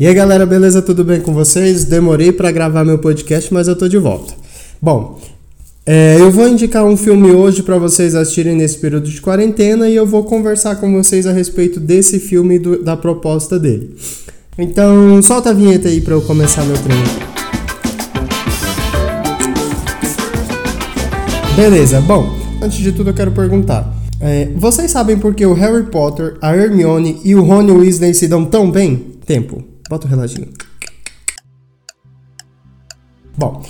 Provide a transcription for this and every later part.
E aí galera, beleza? Tudo bem com vocês? Demorei para gravar meu podcast, mas eu tô de volta. Bom, é, eu vou indicar um filme hoje para vocês assistirem nesse período de quarentena e eu vou conversar com vocês a respeito desse filme e da proposta dele. Então, solta a vinheta aí para eu começar meu treino. Beleza, bom, antes de tudo eu quero perguntar. É, vocês sabem por que o Harry Potter, a Hermione e o Rony Weasley se dão tão bem? Tempo. Bota o reloginho. Bom,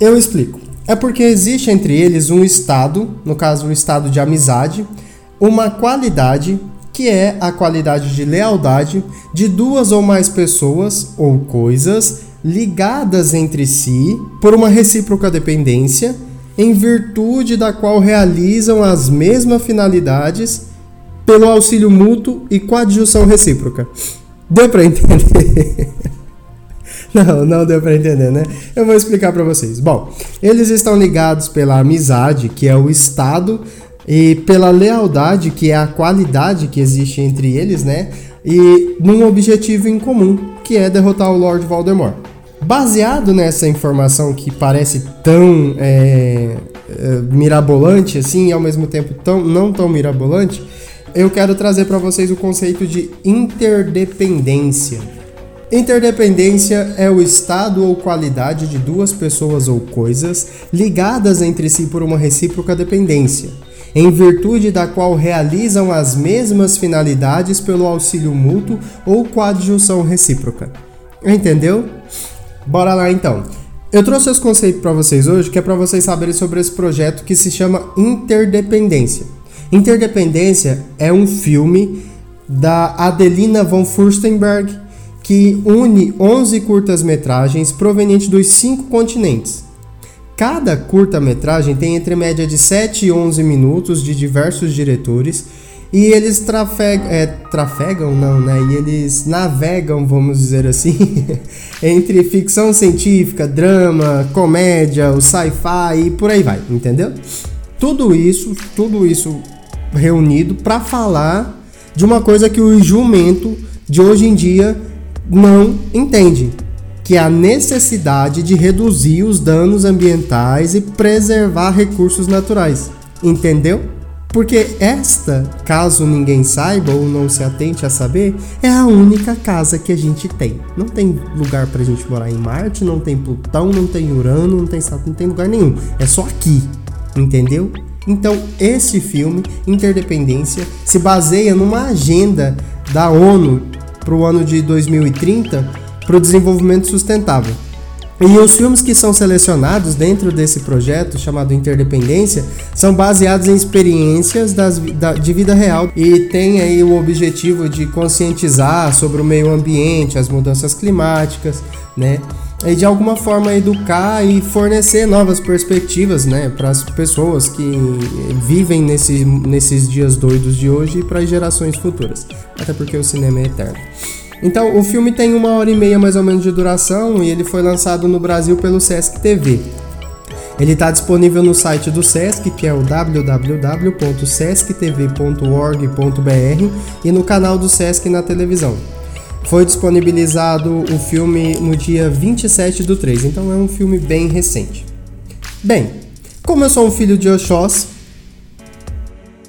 eu explico. É porque existe entre eles um estado, no caso um estado de amizade, uma qualidade que é a qualidade de lealdade de duas ou mais pessoas ou coisas ligadas entre si por uma recíproca dependência, em virtude da qual realizam as mesmas finalidades pelo auxílio mútuo e coadjução recíproca. Deu para entender? Não, não deu para entender, né? Eu vou explicar para vocês. Bom, eles estão ligados pela amizade, que é o estado, e pela lealdade, que é a qualidade que existe entre eles, né? E num objetivo em comum, que é derrotar o Lord Voldemort. Baseado nessa informação que parece tão é, mirabolante assim, e ao mesmo tempo tão, não tão mirabolante, eu quero trazer para vocês o conceito de interdependência. Interdependência é o estado ou qualidade de duas pessoas ou coisas ligadas entre si por uma recíproca dependência, em virtude da qual realizam as mesmas finalidades pelo auxílio mútuo ou coadjunção recíproca. Entendeu? Bora lá então. Eu trouxe esse conceito para vocês hoje, que é para vocês saberem sobre esse projeto que se chama interdependência. Interdependência é um filme da Adelina von Furstenberg que une 11 curtas-metragens provenientes dos cinco continentes. Cada curta-metragem tem entre média de 7 e 11 minutos de diversos diretores e eles trafegam, é, trafegam não, né? E eles navegam, vamos dizer assim, entre ficção científica, drama, comédia, o sci-fi e por aí vai, entendeu? Tudo isso, tudo isso reunido para falar de uma coisa que o jumento de hoje em dia não entende, que é a necessidade de reduzir os danos ambientais e preservar recursos naturais. Entendeu? Porque esta, caso ninguém saiba ou não se atente a saber, é a única casa que a gente tem. Não tem lugar pra gente morar em Marte, não tem Plutão, não tem Urano, não tem Saturno, não tem lugar nenhum. É só aqui. Entendeu? Então, esse filme, Interdependência, se baseia numa agenda da ONU para o ano de 2030 para o desenvolvimento sustentável. E os filmes que são selecionados dentro desse projeto chamado Interdependência são baseados em experiências das, da, de vida real e tem aí o objetivo de conscientizar sobre o meio ambiente, as mudanças climáticas, né? E de alguma forma educar e fornecer novas perspectivas né, para as pessoas que vivem nesse, nesses dias doidos de hoje e para as gerações futuras. Até porque o cinema é eterno. Então, o filme tem uma hora e meia mais ou menos de duração e ele foi lançado no Brasil pelo Sesc TV. Ele está disponível no site do Sesc, que é o www.sesctv.org.br e no canal do Sesc na televisão. Foi disponibilizado o filme no dia 27 do 3, então é um filme bem recente. Bem, como eu sou um filho de Oxós,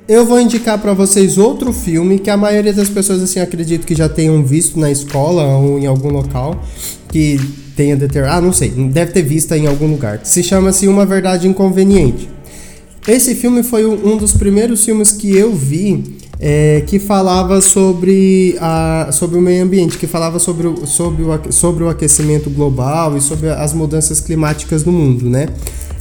eu vou indicar para vocês outro filme que a maioria das pessoas assim acredito que já tenham visto na escola ou em algum local que tenha determinado, ah, não sei, deve ter visto em algum lugar. Se chama-se Uma Verdade Inconveniente. Esse filme foi um dos primeiros filmes que eu vi é, que falava sobre, a, sobre o meio ambiente, que falava sobre o, sobre, o, sobre o aquecimento global e sobre as mudanças climáticas no mundo, né?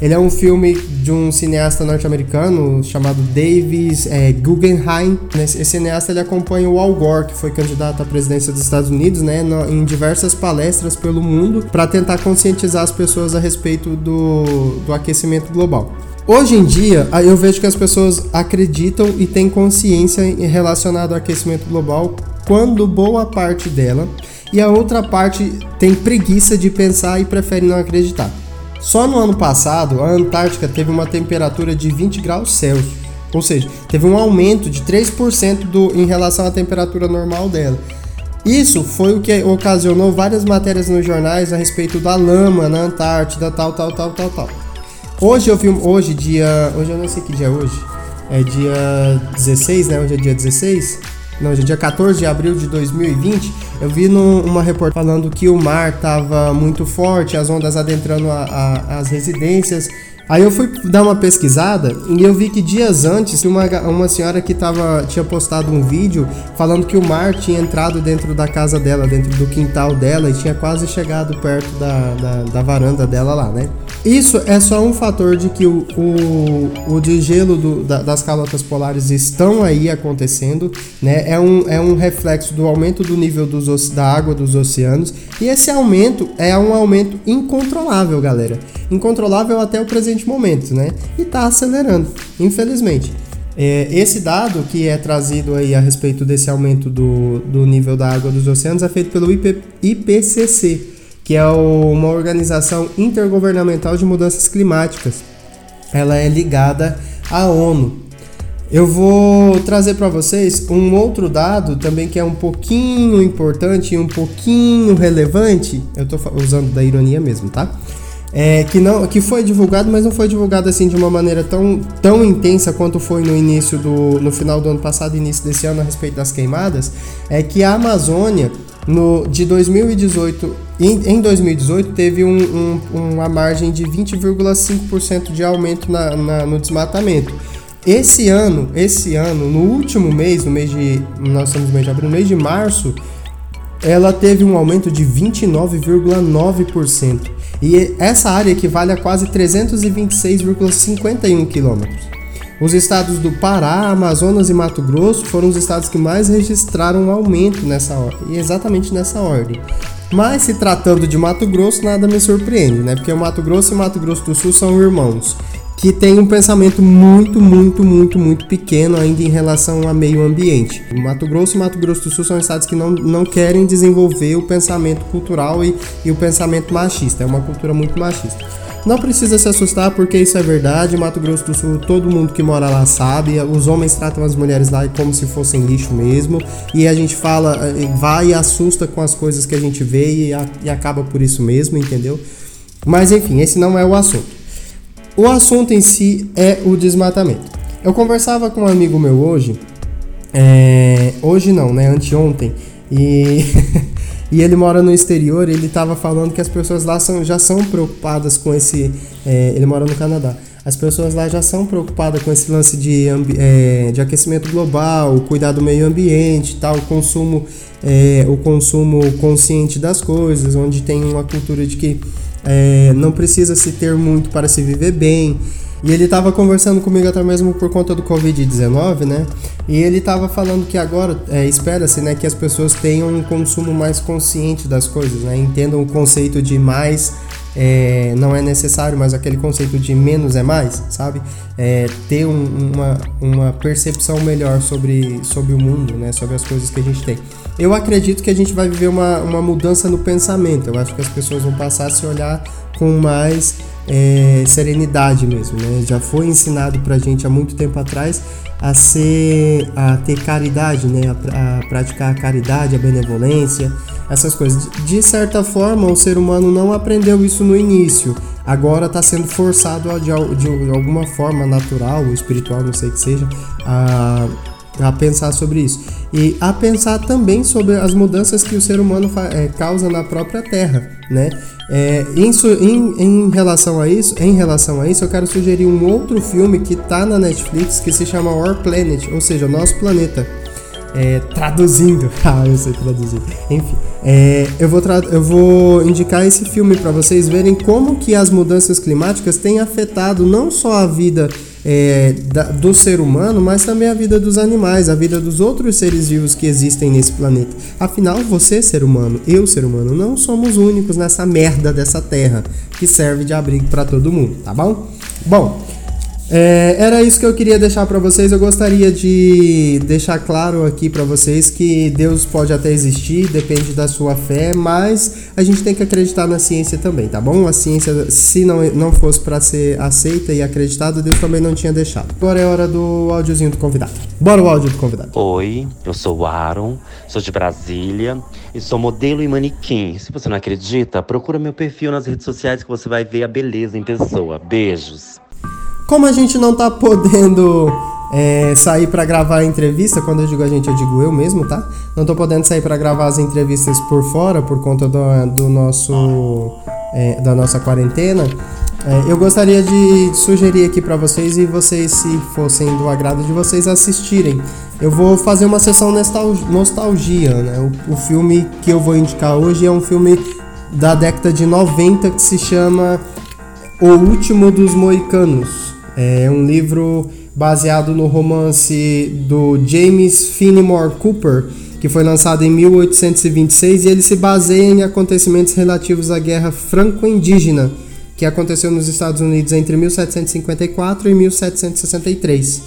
Ele é um filme de um cineasta norte-americano chamado Davis é, Guggenheim. Esse cineasta ele acompanha o Al Gore, que foi candidato à presidência dos Estados Unidos, né, em diversas palestras pelo mundo para tentar conscientizar as pessoas a respeito do, do aquecimento global. Hoje em dia, eu vejo que as pessoas acreditam e têm consciência relacionada ao aquecimento global, quando boa parte dela e a outra parte tem preguiça de pensar e prefere não acreditar. Só no ano passado, a Antártica teve uma temperatura de 20 graus Celsius, ou seja, teve um aumento de 3% do, em relação à temperatura normal dela. Isso foi o que ocasionou várias matérias nos jornais a respeito da lama na Antártida, tal, tal, tal, tal, tal. Hoje eu vi, hoje dia, hoje eu não sei que dia é hoje, é dia 16, né? Hoje é dia 16. Não, hoje é dia 14 de abril de 2020. Eu vi numa reportagem falando que o mar estava muito forte, as ondas adentrando a, a, as residências Aí eu fui dar uma pesquisada e eu vi que dias antes uma, uma senhora que tava, tinha postado um vídeo falando que o mar tinha entrado dentro da casa dela, dentro do quintal dela e tinha quase chegado perto da, da, da varanda dela lá, né? Isso é só um fator de que o, o, o degelo do, da, das calotas polares estão aí acontecendo, né? É um, é um reflexo do aumento do nível dos, da água dos oceanos e esse aumento é um aumento incontrolável, galera. Incontrolável até o presente momento, né? E está acelerando, infelizmente. É, esse dado que é trazido aí a respeito desse aumento do, do nível da água dos oceanos é feito pelo IP, IPCC, que é uma organização intergovernamental de mudanças climáticas. Ela é ligada à ONU. Eu vou trazer para vocês um outro dado também que é um pouquinho importante e um pouquinho relevante. Eu estou usando da ironia mesmo, tá? É, que não que foi divulgado, mas não foi divulgado assim de uma maneira tão, tão intensa quanto foi no início do no final do ano passado, início desse ano a respeito das queimadas, é que a Amazônia no, de 2018 em, em 2018 teve um, um, uma margem de 20,5% de aumento na, na, no desmatamento. Esse ano, esse ano, no último mês, no mês de nós estamos no mês de abril, no mês de março, ela teve um aumento de 29,9%. E essa área equivale a quase 326,51 quilômetros. Os estados do Pará, Amazonas e Mato Grosso foram os estados que mais registraram um aumento nessa ordem, exatamente nessa ordem. Mas se tratando de Mato Grosso, nada me surpreende, né? Porque o Mato Grosso e Mato Grosso do Sul são irmãos que tem um pensamento muito, muito, muito, muito pequeno ainda em relação ao meio ambiente. Mato Grosso e Mato Grosso do Sul são estados que não, não querem desenvolver o pensamento cultural e, e o pensamento machista. É uma cultura muito machista. Não precisa se assustar porque isso é verdade. Mato Grosso do Sul, todo mundo que mora lá sabe. Os homens tratam as mulheres lá como se fossem lixo mesmo. E a gente fala, eh, vai e assusta com as coisas que a gente vê e, a, e acaba por isso mesmo, entendeu? Mas enfim, esse não é o assunto. O assunto em si é o desmatamento. Eu conversava com um amigo meu hoje, é, hoje não, né? Anteontem, e, e ele mora no exterior. ele estava falando que as pessoas lá são, já são preocupadas com esse. É, ele mora no Canadá. As pessoas lá já são preocupadas com esse lance de, é, de aquecimento global, cuidar do meio ambiente, tal, o consumo, é, o consumo consciente das coisas, onde tem uma cultura de que é, não precisa se ter muito para se viver bem. E ele estava conversando comigo até mesmo por conta do Covid-19, né? E ele estava falando que agora é, espera-se né, que as pessoas tenham um consumo mais consciente das coisas, né? Entendam o conceito de mais é, não é necessário, mas aquele conceito de menos é mais, sabe? É, ter um, uma, uma percepção melhor sobre, sobre o mundo, né? Sobre as coisas que a gente tem. Eu acredito que a gente vai viver uma, uma mudança no pensamento. Eu acho que as pessoas vão passar a se olhar com mais é, serenidade mesmo, né? Já foi ensinado pra gente há muito tempo atrás a ser, a ter caridade, né? A, a praticar a caridade, a benevolência, essas coisas. De certa forma, o ser humano não aprendeu isso no início. Agora está sendo forçado a, de, de, alguma forma natural ou espiritual, não sei que seja, a, a pensar sobre isso. E a pensar também sobre as mudanças que o ser humano é, causa na própria Terra, né? É, em, em, relação a isso, em relação a isso, eu quero sugerir um outro filme que está na Netflix que se chama Our Planet, ou seja, Nosso Planeta. É, traduzindo, ah, eu sei traduzir. Enfim, é, eu, vou eu vou indicar esse filme para vocês verem como que as mudanças climáticas têm afetado não só a vida é, da, do ser humano, mas também a vida dos animais, a vida dos outros seres vivos que existem nesse planeta. Afinal, você, ser humano, eu, ser humano, não somos únicos nessa merda dessa terra que serve de abrigo para todo mundo, tá bom? Bom, É, era isso que eu queria deixar para vocês. Eu gostaria de deixar claro aqui para vocês que Deus pode até existir, depende da sua fé, mas a gente tem que acreditar na ciência também, tá bom? A ciência, se não, não fosse para ser aceita e acreditada, Deus também não tinha deixado. Agora é hora do áudiozinho do convidado. Bora o áudio do convidado. Oi, eu sou o Aaron, sou de Brasília e sou modelo e manequim. Se você não acredita, procura meu perfil nas redes sociais que você vai ver a beleza em pessoa. Beijos. Como a gente não tá podendo é, sair para gravar a entrevista, quando eu digo a gente, eu digo eu mesmo, tá? Não tô podendo sair para gravar as entrevistas por fora por conta do, do nosso é, da nossa quarentena. É, eu gostaria de sugerir aqui para vocês e vocês, se fossem do agrado de vocês, assistirem. Eu vou fazer uma sessão nostalgia, né? O, o filme que eu vou indicar hoje é um filme da década de 90 que se chama O Último dos Moicanos. É um livro baseado no romance do James Fenimore Cooper, que foi lançado em 1826 e ele se baseia em acontecimentos relativos à Guerra Franco-Indígena, que aconteceu nos Estados Unidos entre 1754 e 1763.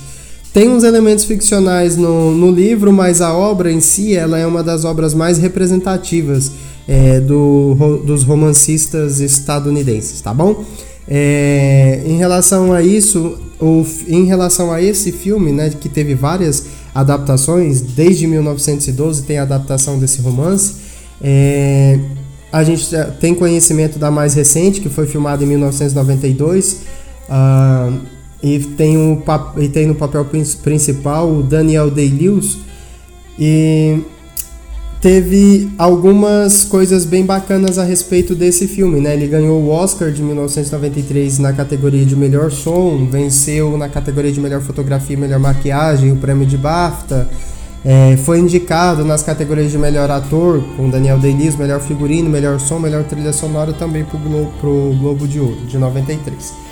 Tem uns elementos ficcionais no, no livro, mas a obra em si ela é uma das obras mais representativas é, do, dos romancistas estadunidenses, tá bom? É, em relação a isso, o, em relação a esse filme, né, que teve várias adaptações, desde 1912 tem a adaptação desse romance. É, a gente tem conhecimento da mais recente, que foi filmada em 1992, uh, ah, e, tem um, e tem no papel principal o Daniel Day-Lewis. E teve algumas coisas bem bacanas a respeito desse filme, né? Ele ganhou o Oscar de 1993 na categoria de melhor som, venceu na categoria de melhor fotografia e melhor maquiagem o prêmio de BAFTA. É, foi indicado nas categorias de melhor ator, com Daniel Day-Lewis, melhor figurino, melhor som, melhor trilha sonora, também pro Globo, pro Globo de Ouro, de 93.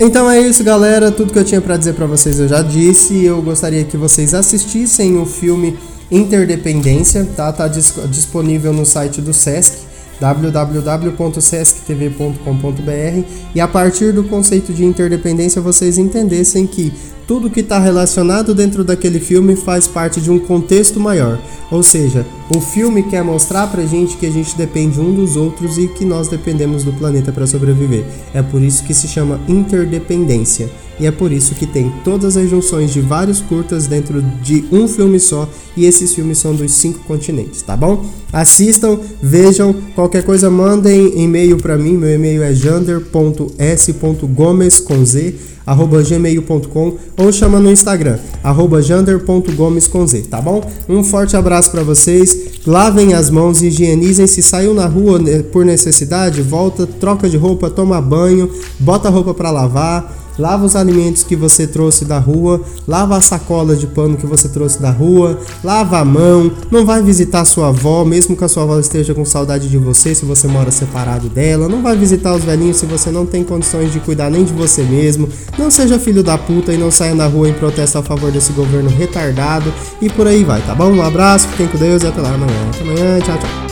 Então é isso, galera. Tudo que eu tinha para dizer para vocês eu já disse. Eu gostaria que vocês assistissem o filme Interdependência, tá? Tá disponível no site do SESC www.sesctv.com.br e a partir do conceito de interdependência vocês entendessem que tudo que está relacionado dentro daquele filme faz parte de um contexto maior. Ou seja, o filme quer mostrar pra gente que a gente depende um dos outros e que nós dependemos do planeta para sobreviver. É por isso que se chama interdependência. E é por isso que tem todas as junções de vários curtas dentro de um filme só. E esses filmes são dos cinco continentes, tá bom? Assistam, vejam. Qualquer coisa, mandem e-mail para mim. Meu e-mail é jander.s.gomes com z arroba gmail.com ou chama no Instagram, arroba jander.gomes com Z, tá bom? Um forte abraço para vocês, lavem as mãos, higienizem, se saiu na rua né, por necessidade, volta, troca de roupa, toma banho, bota a roupa para lavar, lava os alimentos que você trouxe da rua, lava a sacola de pano que você trouxe da rua, lava a mão, não vai visitar sua avó, mesmo que a sua avó esteja com saudade de você, se você mora separado dela, não vai visitar os velhinhos se você não tem condições de cuidar nem de você mesmo, não seja filho da puta e não saia na rua em protesto a favor desse governo retardado e por aí vai, tá bom? Um abraço, fiquem com Deus e até lá amanhã. Até amanhã, tchau, tchau.